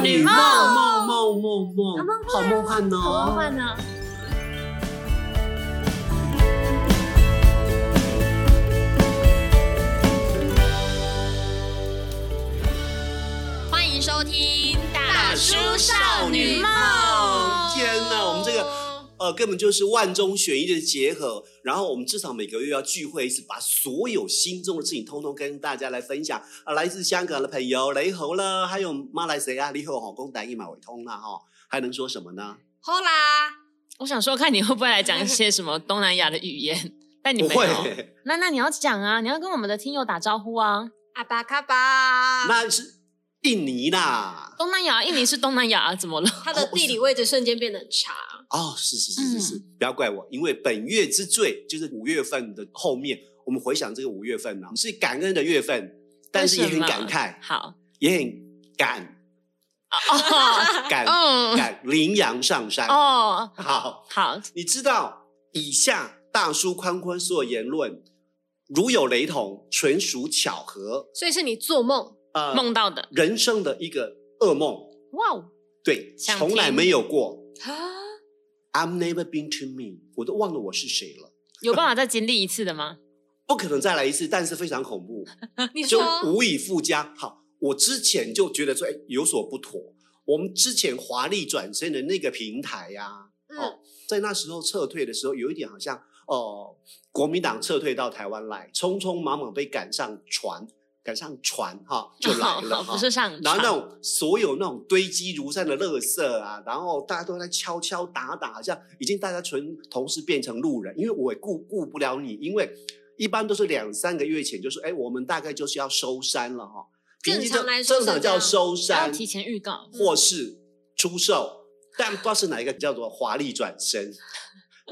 女梦，梦梦梦梦，好梦幻哦，好梦幻呢。欢迎收听《大叔少女梦》。天哪，我们这个。呃，根本就是万中选一的结合，然后我们至少每个月要聚会一次，把所有心中的事情通通跟大家来分享。啊，来自香港的朋友雷猴了，还有马来西亚，你好，好公台一马为通了哈，还能说什么呢？好啦，我想说，看你会不会来讲一些什么东南亚的语言，但你没有。不会。那那你要讲啊，你要跟我们的听友打招呼啊。阿巴卡巴，那是印尼啦。东南亚，印尼是东南亚，怎么了？它的地理位置瞬间变得很差。哦，是是是是是，嗯、不要怪我，因为本月之最就是五月份的后面，我们回想这个五月份呢，是感恩的月份，但是也很感慨，好，也很感，哦，赶赶羚羊上山，哦，好好，你知道以下大叔宽宽所有言论如有雷同，纯属巧合，所以是你做梦呃梦到的，人生的一个噩梦，哇哦，对，从来没有过啊。I'm never been to me，我都忘了我是谁了。有办法再经历一次的吗？不可能再来一次，但是非常恐怖，你就无以复加。好，我之前就觉得说，哎，有所不妥。我们之前华丽转身的那个平台呀、啊，嗯、哦，在那时候撤退的时候，有一点好像，哦、呃，国民党撤退到台湾来，匆匆忙忙被赶上船。赶上船哈就来了哈，不是上船，然后那种所有那种堆积如山的垃圾啊，然后大家都在敲敲打打，好像已经大家全同时变成路人，因为我也顾顾不了你，因为一般都是两三个月前就说，哎，我们大概就是要收山了哈。正常来说，正常叫收山，要提前预告，或是出售，但不知道是哪一个叫做华丽转身。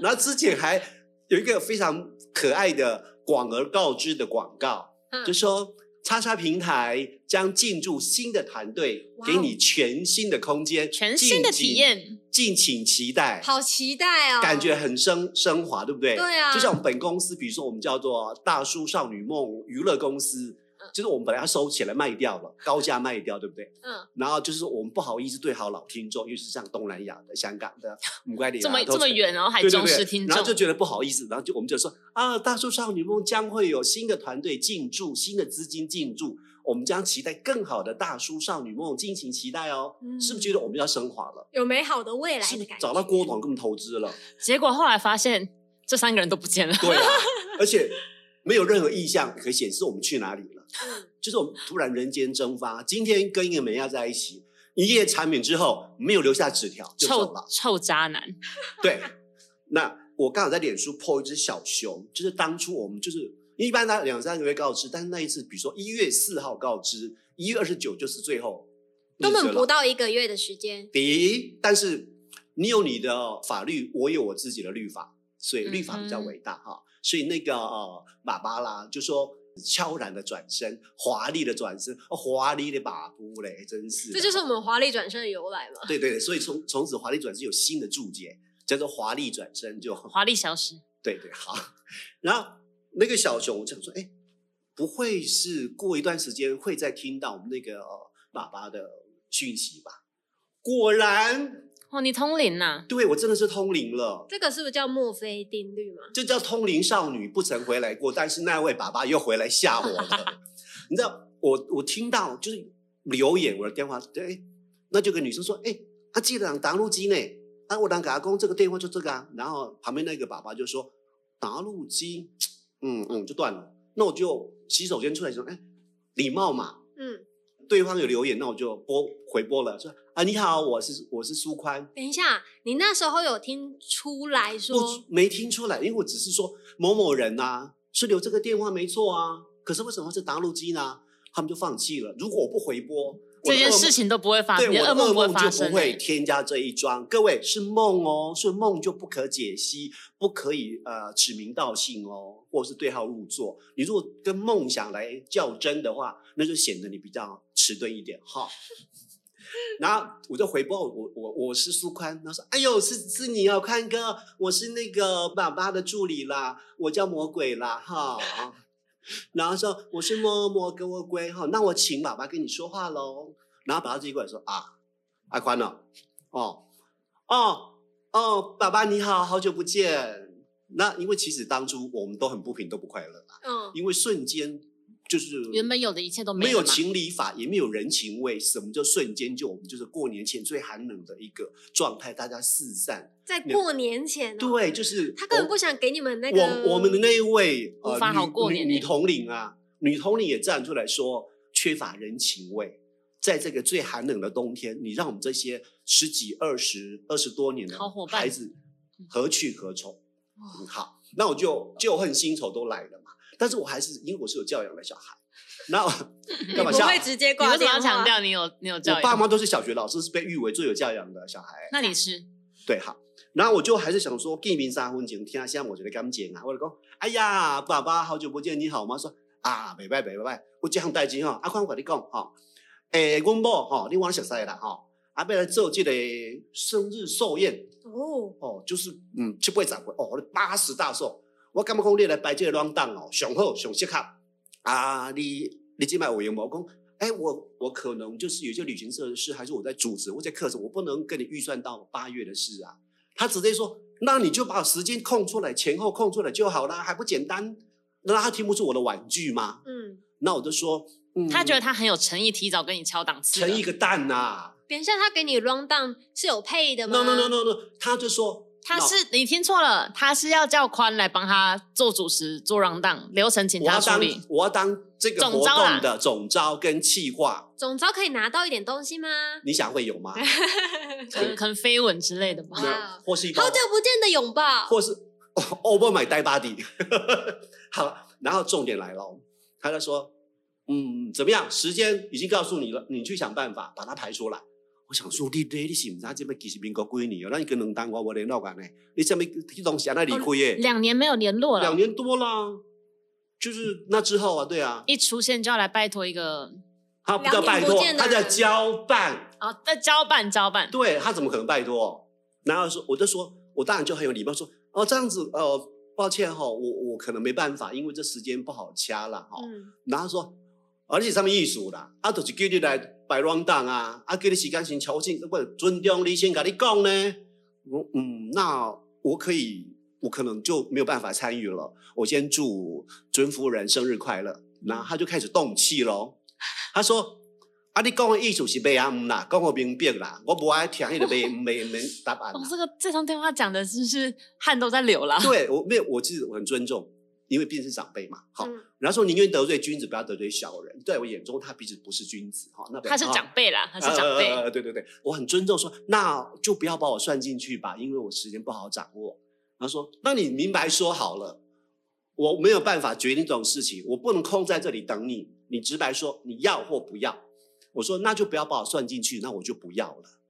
然后之前还有一个非常可爱的广而告之的广告，就说。叉叉平台将进驻新的团队，给你全新的空间，全新的体验，敬请期待。好期待哦！感觉很升升华，对不对？对啊。就像我们本公司，比如说我们叫做大叔少女梦娱乐公司。就是我们本来要收起来卖掉了，高价卖掉，对不对？嗯。然后就是我们不好意思对好老听众，尤其是像东南亚的、香港的，五块里这么这么远哦，还忠实听众，然后就觉得不好意思，然后就我们就说啊，大叔少女梦将会有新的团队进驻，新的资金进驻，我们将期待更好的大叔少女梦，敬请期待哦。嗯、是不是觉得我们要升华了？有美好的未来的感觉。找到郭董跟我们投资了，结果后来发现这三个人都不见了。对啊，而且没有任何意向可以显示我们去哪里了。嗯就是我们突然人间蒸发，今天跟一个美亚在一起，一夜缠绵之后没有留下纸条就走了，臭臭渣男。对，那我刚好在脸书 po 一只小熊，就是当初我们就是一般他两三个月告知，但是那一次比如说一月四号告知，一月二十九就是最后，根本不到一个月的时间。第但是你有你的法律，我有我自己的律法，所以律法比较伟大哈、嗯。所以那个呃，爸爸啦，就说。悄然的转身，华丽的转身，华丽的把布嘞，真是。这就是我们华丽转身的由来嘛？对对对，所以从从此华丽转身有新的注解，叫做华丽转身就 华丽消失。对对好，然后那个小熊我想说，哎，不会是过一段时间会再听到我们那个爸爸的讯息吧？果然。哦，你通灵呐、啊？对，我真的是通灵了。这个是不是叫墨菲定律吗？这叫通灵少女不曾回来过，但是那位爸爸又回来吓我了。你知道，我我听到就是留言，我的电话，对，那就跟女生说，哎，他记得讲答录机呢，啊，我当给他讲这个电话就这个啊。然后旁边那个爸爸就说打录机，嗯嗯，就断了。那我就洗手间出来说，哎，礼貌嘛，嗯。对方有留言，那我就拨回拨了，说啊，你好，我是我是苏宽。等一下，你那时候有听出来说？不，没听出来，因为我只是说某某人呐、啊，是留这个电话没错啊，可是为什么是答录机呢？他们就放弃了。如果我不回拨。这件事情都不会发生，对，我的噩梦就不会欸、添加这一桩。各位是梦哦，所以梦就不可解析，不可以呃指名道姓哦，或是对号入座。你如果跟梦想来较真的话，那就显得你比较迟钝一点哈。然后我就回报我我我是苏宽，他说：“哎呦，是是你哦，宽哥，我是那个爸爸的助理啦，我叫魔鬼啦哈。”然后说我是摸摸给我归哈，那我请爸爸跟你说话喽。然后爸爸自己过来说啊，阿宽呢？哦哦哦，爸爸你好，好久不见。那因为其实当初我们都很不平，都不快乐啦。嗯，因为瞬间。就是原本有的一切都没有，没有情理法，也没有人情味。什么叫瞬间就我们就是过年前最寒冷的一个状态，大家四散在过年前、哦。对，就是他根本不想给你们那个。我我们的那一位无法好过年女女统领啊，女统领也站出来说缺乏人情味，在这个最寒冷的冬天，你让我们这些十几、二十、二十多年的好孩子何去何从？嗯，好，那我就旧恨新仇都来了嘛。但是我还是因为我是有教养的小孩，那干嘛？不会直接挂电话？你为什么要强调你有你有教养？我爸妈都是小学老师，是被誉为最有教养的小孩。那你是？对，好。然后我就还是想说，见面三分情，听下我觉得感情啊。我就讲，哎呀，爸爸好久不见，你好吗？说啊，拜拜拜拜，我这样代志哈，阿宽我跟你讲哈，诶，阮某哈，你往熟悉啦哈，阿要来做这个生日寿宴哦哦，就是嗯，七八十岁哦，八十大寿。我感觉讲你来摆这个乱档哦，上好上适合啊！你你今摆有闲无？我讲，哎，我我可能就是有些旅行社的事，还是我在组织，我在课程，我不能跟你预算到八月的事啊。他直接说，那你就把时间空出来，前后空出来就好啦，还不简单？那他听不出我的婉拒吗？嗯，那我就说，嗯，他觉得他很有诚意，提早跟你敲档次。诚意个蛋呐、啊！等一下，他给你 run down 是有配的吗？No no no no no，他就说。他是你听错了，他是要叫宽来帮他做主持、做 rundown 流程，请他处理。我要当这个活动的总招跟企划。总招可以拿到一点东西吗？你想会有吗？可能可能飞吻之类的吧。或是好久不见的拥抱，或是 over my dead body。好，然后重点来了，他就说，嗯，怎么样？时间已经告诉你了，你去想办法把它排出来。我想说，你你你是唔知这边其实民国几年哦？那你跟两单我我联络过呢？你什么这东西啊？那离开诶？两年没有联络了。两年多啦，就是那之后啊，对啊。一出现就要来拜托一个，他不叫拜托，他叫交办。哦，在交办交办。对，他怎么可能拜托？然后说，我就说，我当然就很有礼貌说，哦，这样子，呃，抱歉哈，我我可能没办法，因为这时间不好掐了哈。嗯。然后说。而且什么艺术啦？啊，就是叫你来摆乱档啊！啊，给你时间先敲醒，不尊重你先跟你讲呢。我嗯，那我可以，我可能就没有办法参与了。我先祝尊夫人生日快乐。然后他就开始动气喽。他说：“啊，你讲的意思是白啊？唔啦，讲我明白啦。我不爱听你的白唔白没答案。”哦，这个这通电话讲的是不是汗都在流了？对，我没有，我其实我很尊重。因为毕竟是长辈嘛，好，然后说宁愿得罪君子，不要得罪小人。在我眼中，他毕竟不是君子，哈，那他是长辈啦，他是长辈。呃，对对对，我很尊重说，那就不要把我算进去吧，因为我时间不好掌握。他说，那你明白说好了，我没有办法决定这种事情，我不能空在这里等你，你直白说你要或不要。我说那就不要把我算进去，那我就不要了。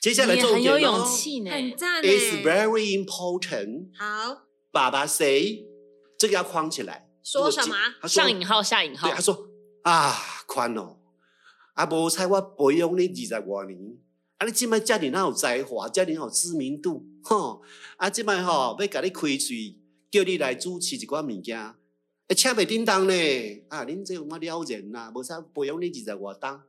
接下来重点很有勇气呢，很赞，It's very important。好，爸爸 say。这个要框起来。说什么？他说上引号下引号。对，他说啊，宽哦，啊，无猜我培养你二十多年，啊，你这么家里哪有才华，家里有知名度，吼，啊，这么吼要给你开嘴，叫你来主持一寡物件，哎，请袂叮当呢，啊，恁这有么撩人呐？无猜培养你二十多当，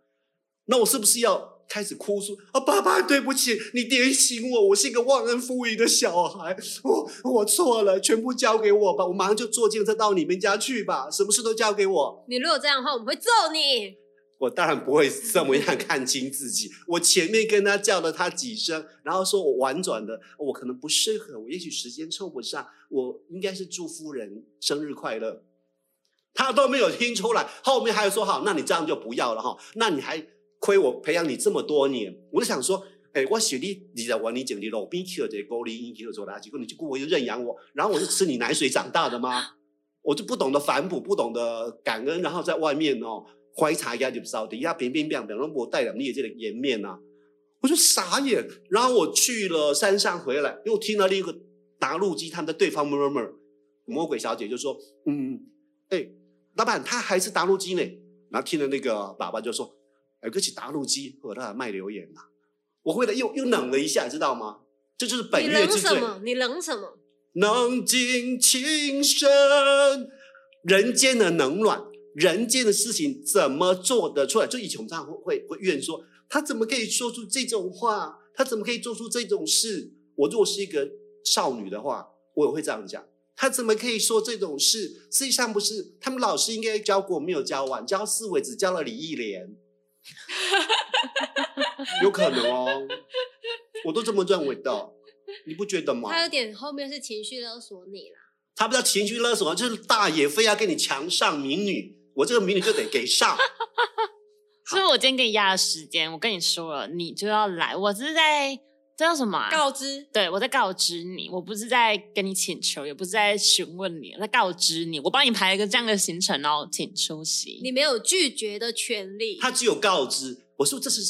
那我是不是要？开始哭诉啊！爸爸，对不起，你点醒我，我是一个忘恩负义的小孩，我我错了，全部交给我吧，我马上就坐计程车到你们家去吧，什么事都交给我。你如果这样的话，我们会揍你。我当然不会这么样看清自己，我前面跟他叫了他几声，然后说我婉转的，我可能不适合，我也许时间凑不上，我应该是祝夫人生日快乐，他都没有听出来，后面还有说好，那你这样就不要了哈，那你还。亏我培养你这么多年，我就想说，哎，我学你你在玩你整你老兵去了这高龄英去了做垃圾，结果你就过我就认养我，然后我是吃你奶水长大的吗？我就不懂得反哺，不懂得感恩，然后在外面哦，怀茶一就不知道底下边边边边，然后我带了你也这个颜面呐，我就傻眼。然后我去了山上回来，又听到另一个打路机，他们的对方 murmur，魔鬼小姐就说，嗯，哎，老板他还是打路机呢。然后听了那个爸爸就说。而个起打录机和他卖留言呐，我回来又又冷了一下，知道吗？这就是本月之最。你冷什么？你冷什么？冷静情深，人间的冷暖，人间的事情怎么做得出来？就以前我们常常会会会怨说，他怎么可以说出这种话？他怎么可以做出这种事？我如果是一个少女的话，我也会这样讲。他怎么可以说这种事？实际上不是，他们老师应该教过，没有教完，教四维只教了李忆莲，有可能哦，我都这么认为的，你不觉得吗？他有点后面是情绪勒索你啦，他不叫情绪勒索，就是大爷非要跟你强上民女，我这个民女就得给上。所以我今天给你压的时间，我跟你说了，你就要来。我是在这叫什么、啊？告知。对，我在告知你，我不是在跟你请求，也不是在询问你，我在告知你，我帮你排了一个这样的行程哦，请出席。你没有拒绝的权利。他只有告知。我说这是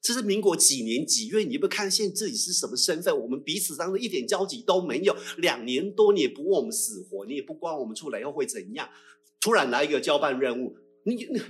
这是民国几年几月？你不看现在自己是什么身份？我们彼此当中一点交集都没有，两年多你也不问我们死活，你也不管我们出来以后会怎样。突然来一个交办任务，你你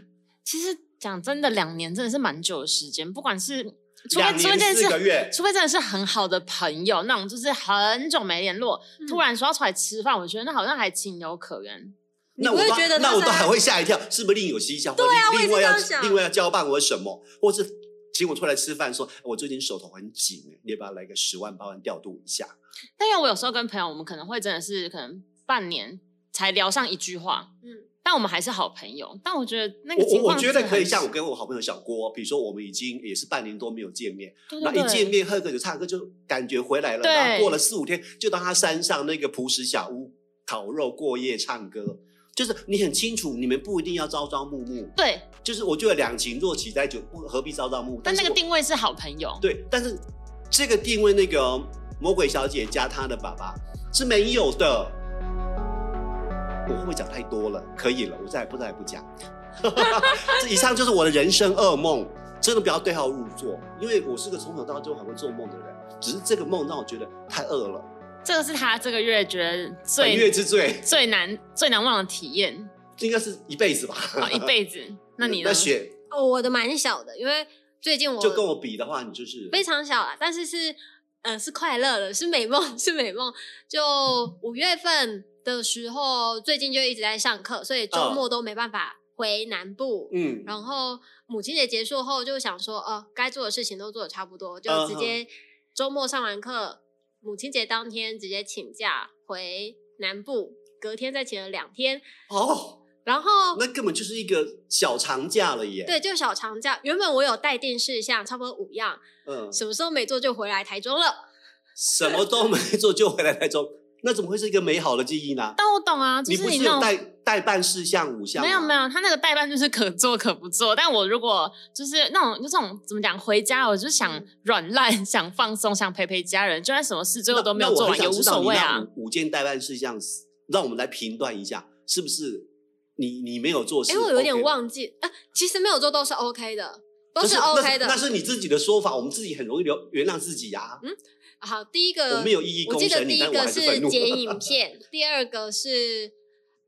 其实。讲真的，两年真的是蛮久的时间。不管是除非除非真的是，除非真的是很好的朋友，那种就是很久没联络，嗯、突然说要出来吃饭，我觉得那好像还情有可原。那我都觉得那我都还会吓一跳，是不是另有蹊跷？对啊，另外要想另外要交办我什么，或是请我出来吃饭，说我最近手头很紧，你要不要来个十万八万调度一下？但因为我有时候跟朋友，我们可能会真的是可能半年才聊上一句话，嗯。但我们还是好朋友，但我觉得那个我我觉得可以像我跟我好朋友小郭，比如说我们已经也是半年多没有见面，那一见面喝个酒唱歌就感觉回来了，然后过了四五天就到他山上那个朴实小屋烤肉过夜唱歌，就是你很清楚你们不一定要朝朝暮暮，对，就是我觉得两情若起在酒，何必朝朝暮暮？但那个定位是好朋友，对，但是这个定位那个魔鬼小姐加她的爸爸是没有的。我会不会讲太多了？可以了，我再也不再也不讲。这以上就是我的人生噩梦，真的不要对号入座，因为我是个从小到大就很会做梦的人，只是这个梦让我觉得太饿了。这个是他这个月觉得最本月之最最难最难忘的体验，应该是一辈子吧？哦、一辈子。那你呢？那雪哦，我的蛮小的，因为最近我就跟我比的话，你就是非常小啊，但是是呃是快乐的，是美梦，是美梦。就五月份。的时候，最近就一直在上课，所以周末都没办法回南部。嗯，然后母亲节结束后，就想说，哦，该做的事情都做的差不多，就直接周末上完课，母亲节当天直接请假回南部，隔天再请了两天。哦，然后那根本就是一个小长假了耶。对，就小长假。原本我有待定事项，差不多五样。嗯，什么时候没做就回来台中了。什么都没做就回来台中。那怎么会是一个美好的记忆呢？但我懂啊，就是、你，你不是有代代办事项五项？没有没有，他那个代办就是可做可不做。但我如果就是那种就这种怎么讲，回家我就想软烂，想放松，想陪陪家人，就算什么事最后都没有做完也无所谓啊。五,件代办事项，让我们来评断一下，是不是你你没有做事？因为我有点忘记啊，其实没有做都是 OK 的，都是 OK 的。那是，那是你自己的说法，我们自己很容易原原谅自己呀、啊。嗯。好，第一个我没有异议，我记得第一个是剪影 片，第二个是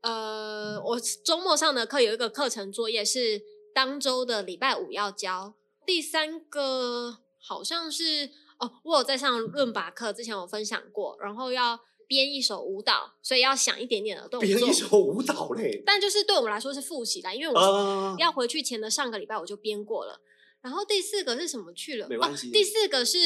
呃，我周末上的课有一个课程作业是当周的礼拜五要交，第三个好像是哦，我有在上论把课，之前我分享过，然后要编一首舞蹈，所以要想一点点的动作，编一首舞蹈嘞，但就是对我们来说是复习啦，因为我要回去前的上个礼拜我就编过了，然后第四个是什么去了？没关系，哦，第四个是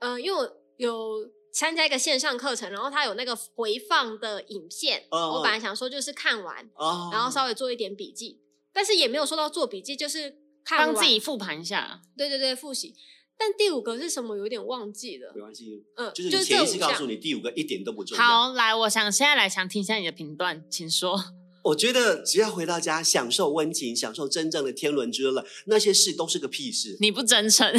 呃，因为我。有参加一个线上课程，然后他有那个回放的影片。Oh, 我本来想说就是看完，oh. 然后稍微做一点笔记，但是也没有说到做笔记，就是看完帮自己复盘一下。对对对，复习。但第五个是什么？有点忘记了。没关系，嗯，就是你潜意识告诉你第五个一点都不重要。好，来，我想现在来想听一下你的评断，请说。我觉得只要回到家，享受温情，享受真正的天伦之乐，那些事都是个屁事。你不真诚，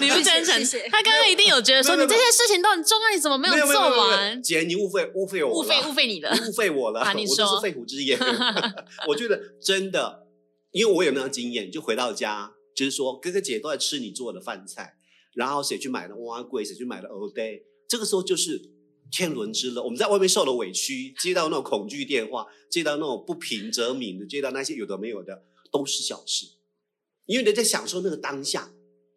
你不真诚。他刚刚一定有觉得说，你这些事情都很重要，你怎么没有做完？姐，你误会误会我，误会误会你了，误会我了。啊、你说我是肺腑之言。我觉得真的，因为我有那样经验，就回到家，就是说哥哥姐都在吃你做的饭菜，然后谁去买了碗粿，谁去买了蚵嗲，这个时候就是。天伦之乐，我们在外面受了委屈，接到那种恐惧电话，接到那种不平则鸣的，接到那些有的没有的，都是小事，因为你在享受那个当下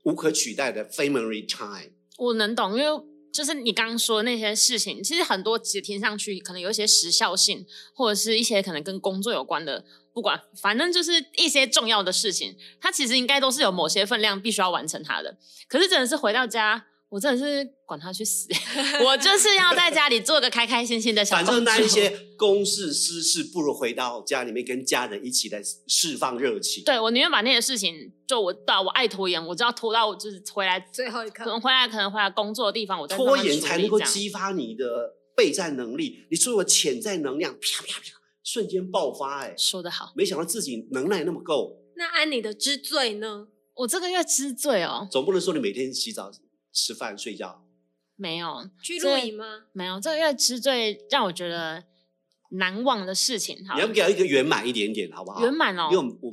无可取代的 family time。我能懂，因为就是你刚刚说的那些事情，其实很多其实听上去可能有一些时效性，或者是一些可能跟工作有关的，不管，反正就是一些重要的事情，它其实应该都是有某些分量必须要完成它的。可是真的是回到家。我真的是管他去死，我就是要在家里做个开开心心的小。反正那一些公事私事，不如回到家里面跟家人一起来释放热情。对，我宁愿把那些事情，就我到我爱拖延，我就要拖到我就是回来最后一刻，可能回来可能回来工作的地方，我拖延才能够激发你的备战能力，你所有潜在能量啪啪啪瞬间爆发。哎，说得好，没想到自己能耐那么够。那按你的知罪呢？我这个月知罪哦，总不能说你每天洗澡。吃饭睡觉没有去露营吗？没有，这个月吃最让我觉得难忘的事情，好，你要不要一个圆满一点点，好不好？圆满哦，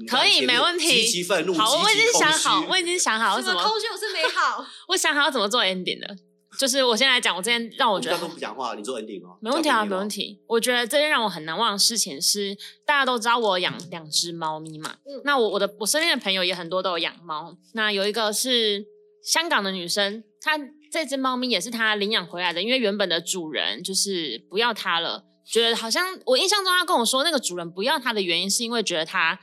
可以，没问题。极其愤怒，好，我已经想好，我已经想好什么空虚，我是美好。我想好要怎么做 ending 的，就是我先来讲，我今天让我觉得都不讲话，你做 ending 哦，没问题啊，没问题。我觉得这件让我很难忘的事情是，大家都知道我养两只猫咪嘛，嗯那我我的我身边的朋友也很多都有养猫，那有一个是香港的女生，她。这只猫咪也是她领养回来的，因为原本的主人就是不要它了，觉得好像我印象中她跟我说，那个主人不要它的原因是因为觉得它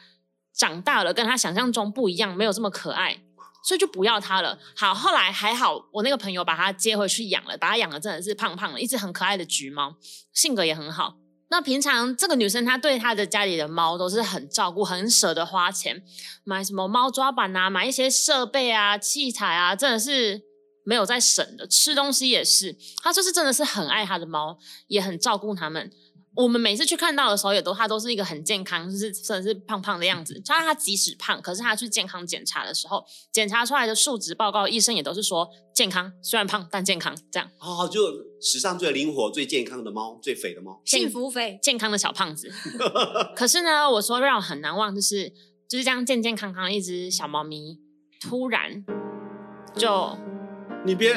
长大了跟他想象中不一样，没有这么可爱，所以就不要它了。好，后来还好，我那个朋友把它接回去养了，把它养的真的是胖胖的，一只很可爱的橘猫，性格也很好。那平常这个女生她对她的家里的猫都是很照顾，很舍得花钱买什么猫抓板啊，买一些设备啊、器材啊，真的是。没有在省的，吃东西也是，她就是真的是很爱她的猫，也很照顾它们。我们每次去看到的时候，也都他都是一个很健康，就是真的是胖胖的样子。他他即使胖，可是他去健康检查的时候，检查出来的数值报告，医生也都是说健康，虽然胖但健康。这样哦，就史上最灵活、最健康的猫，最肥的猫，幸福肥，健康的小胖子。可是呢，我说让我很难忘，就是就是这样健健康康的一只小猫咪，突然就。你别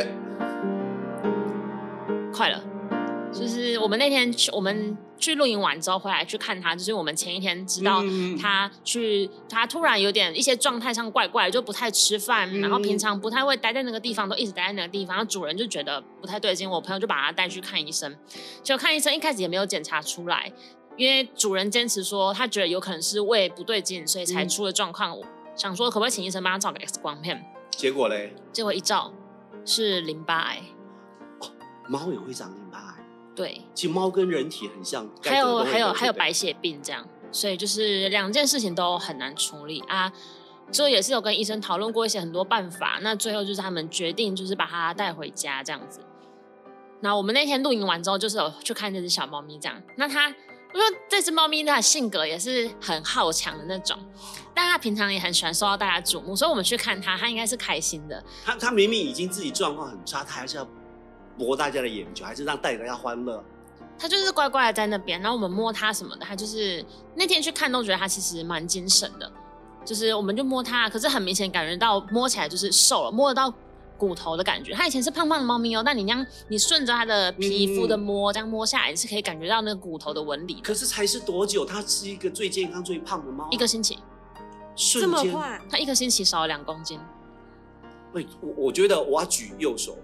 快了，就是我们那天去，我们去露营完之后回来去看他，就是我们前一天知道他去，他突然有点一些状态上怪怪，就不太吃饭，然后平常不太会待在那个地方，都一直待在那个地方，然后主人就觉得不太对劲，我朋友就把他带去看医生，就看医生一开始也没有检查出来，因为主人坚持说他觉得有可能是胃不对劲，所以才出了状况。我想说可不可以请医生帮他照个 X 光片？结果嘞？结果一照。是淋巴癌，哦，猫也会长淋巴癌。对，其实猫跟人体很像，还有还有还有白血病这样，所以就是两件事情都很难处理啊。所以也是有跟医生讨论过一些很多办法，那最后就是他们决定就是把它带回家这样子。那我们那天露营完之后，就是有去看这只小猫咪这样。那它，我说这只猫咪它的性格也是很好强的那种。但他平常也很喜欢受到大家瞩目，所以我们去看它，它应该是开心的。它它明明已经自己状况很差，它还是要博大家的眼球，还是让带大家欢乐。他就是乖乖的在那边，然后我们摸他什么的，他就是那天去看都觉得他其实蛮精神的。就是我们就摸他，可是很明显感觉到摸起来就是瘦了，摸得到骨头的感觉。他以前是胖胖的猫咪哦，但你那样你顺着他的皮肤的摸，嗯、这样摸下来你是可以感觉到那个骨头的纹理。可是才是多久？他是一个最健康最胖的猫，一个星期。这么快，他一个星期少了两公斤。喂，我我觉得我要举右手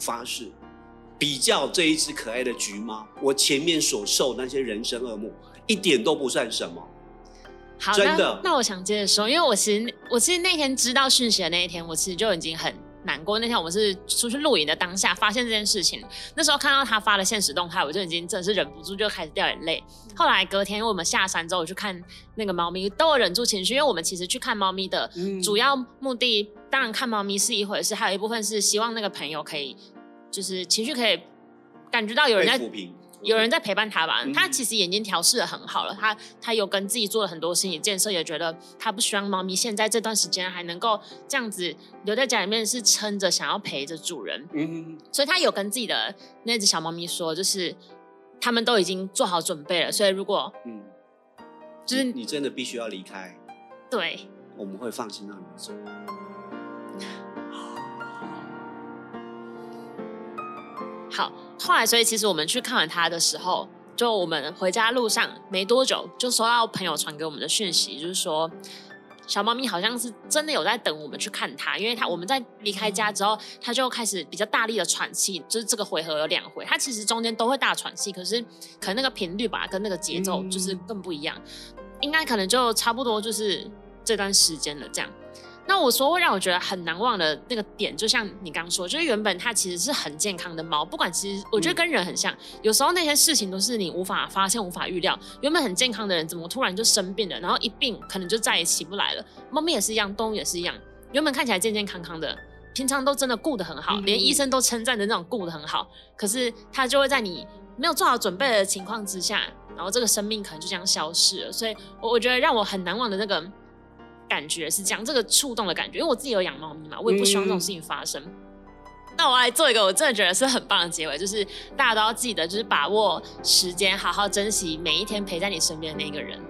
发誓，比较这一只可爱的橘猫，我前面所受那些人生恶梦，一点都不算什么。好，真的。那，那我想接着说，因为我其实我其实那天知道讯息的那一天，我其实就已经很。难过那天我们是出去露营的当下发现这件事情，那时候看到他发的现实动态，我就已经真的是忍不住就开始掉眼泪。后来隔天因为我们下山之后我去看那个猫咪，都有忍住情绪，因为我们其实去看猫咪的主要目的，嗯、当然看猫咪是一回事，还有一部分是希望那个朋友可以就是情绪可以感觉到有人在。有人在陪伴他吧，他其实眼睛调试的很好了，他他有跟自己做了很多心理建设，也觉得他不希望猫咪现在这段时间还能够这样子留在家里面，是撑着想要陪着主人。嗯，所以他有跟自己的那只小猫咪说，就是他们都已经做好准备了，所以如果嗯，就是你，你真的必须要离开，对，我们会放心让你走。好，后来所以其实我们去看完他的时候，就我们回家路上没多久，就收到朋友传给我们的讯息，就是说小猫咪好像是真的有在等我们去看它，因为它我们在离开家之后，它就开始比较大力的喘气，就是这个回合有两回，它其实中间都会大喘气，可是可能那个频率吧跟那个节奏就是更不一样。应该可能就差不多就是这段时间了，这样。那我说会让我觉得很难忘的那个点，就像你刚刚说，就是原本它其实是很健康的猫，不管其实我觉得跟人很像，嗯、有时候那些事情都是你无法发现、无法预料。原本很健康的人，怎么突然就生病了？然后一病可能就再也起不来了。猫咪也是一样，动物也是一样，原本看起来健健康康的，平常都真的顾得很好，嗯、连医生都称赞的那种顾得很好，可是它就会在你没有做好准备的情况之下，然后这个生命可能就这样消失了。所以，我我觉得让我很难忘的那个。感觉是这样，这个触动的感觉，因为我自己有养猫咪嘛，我也不希望这种事情发生。嗯、那我来做一个我真的觉得是很棒的结尾，就是大家都要记得，就是把握时间，好好珍惜每一天陪在你身边的那个人。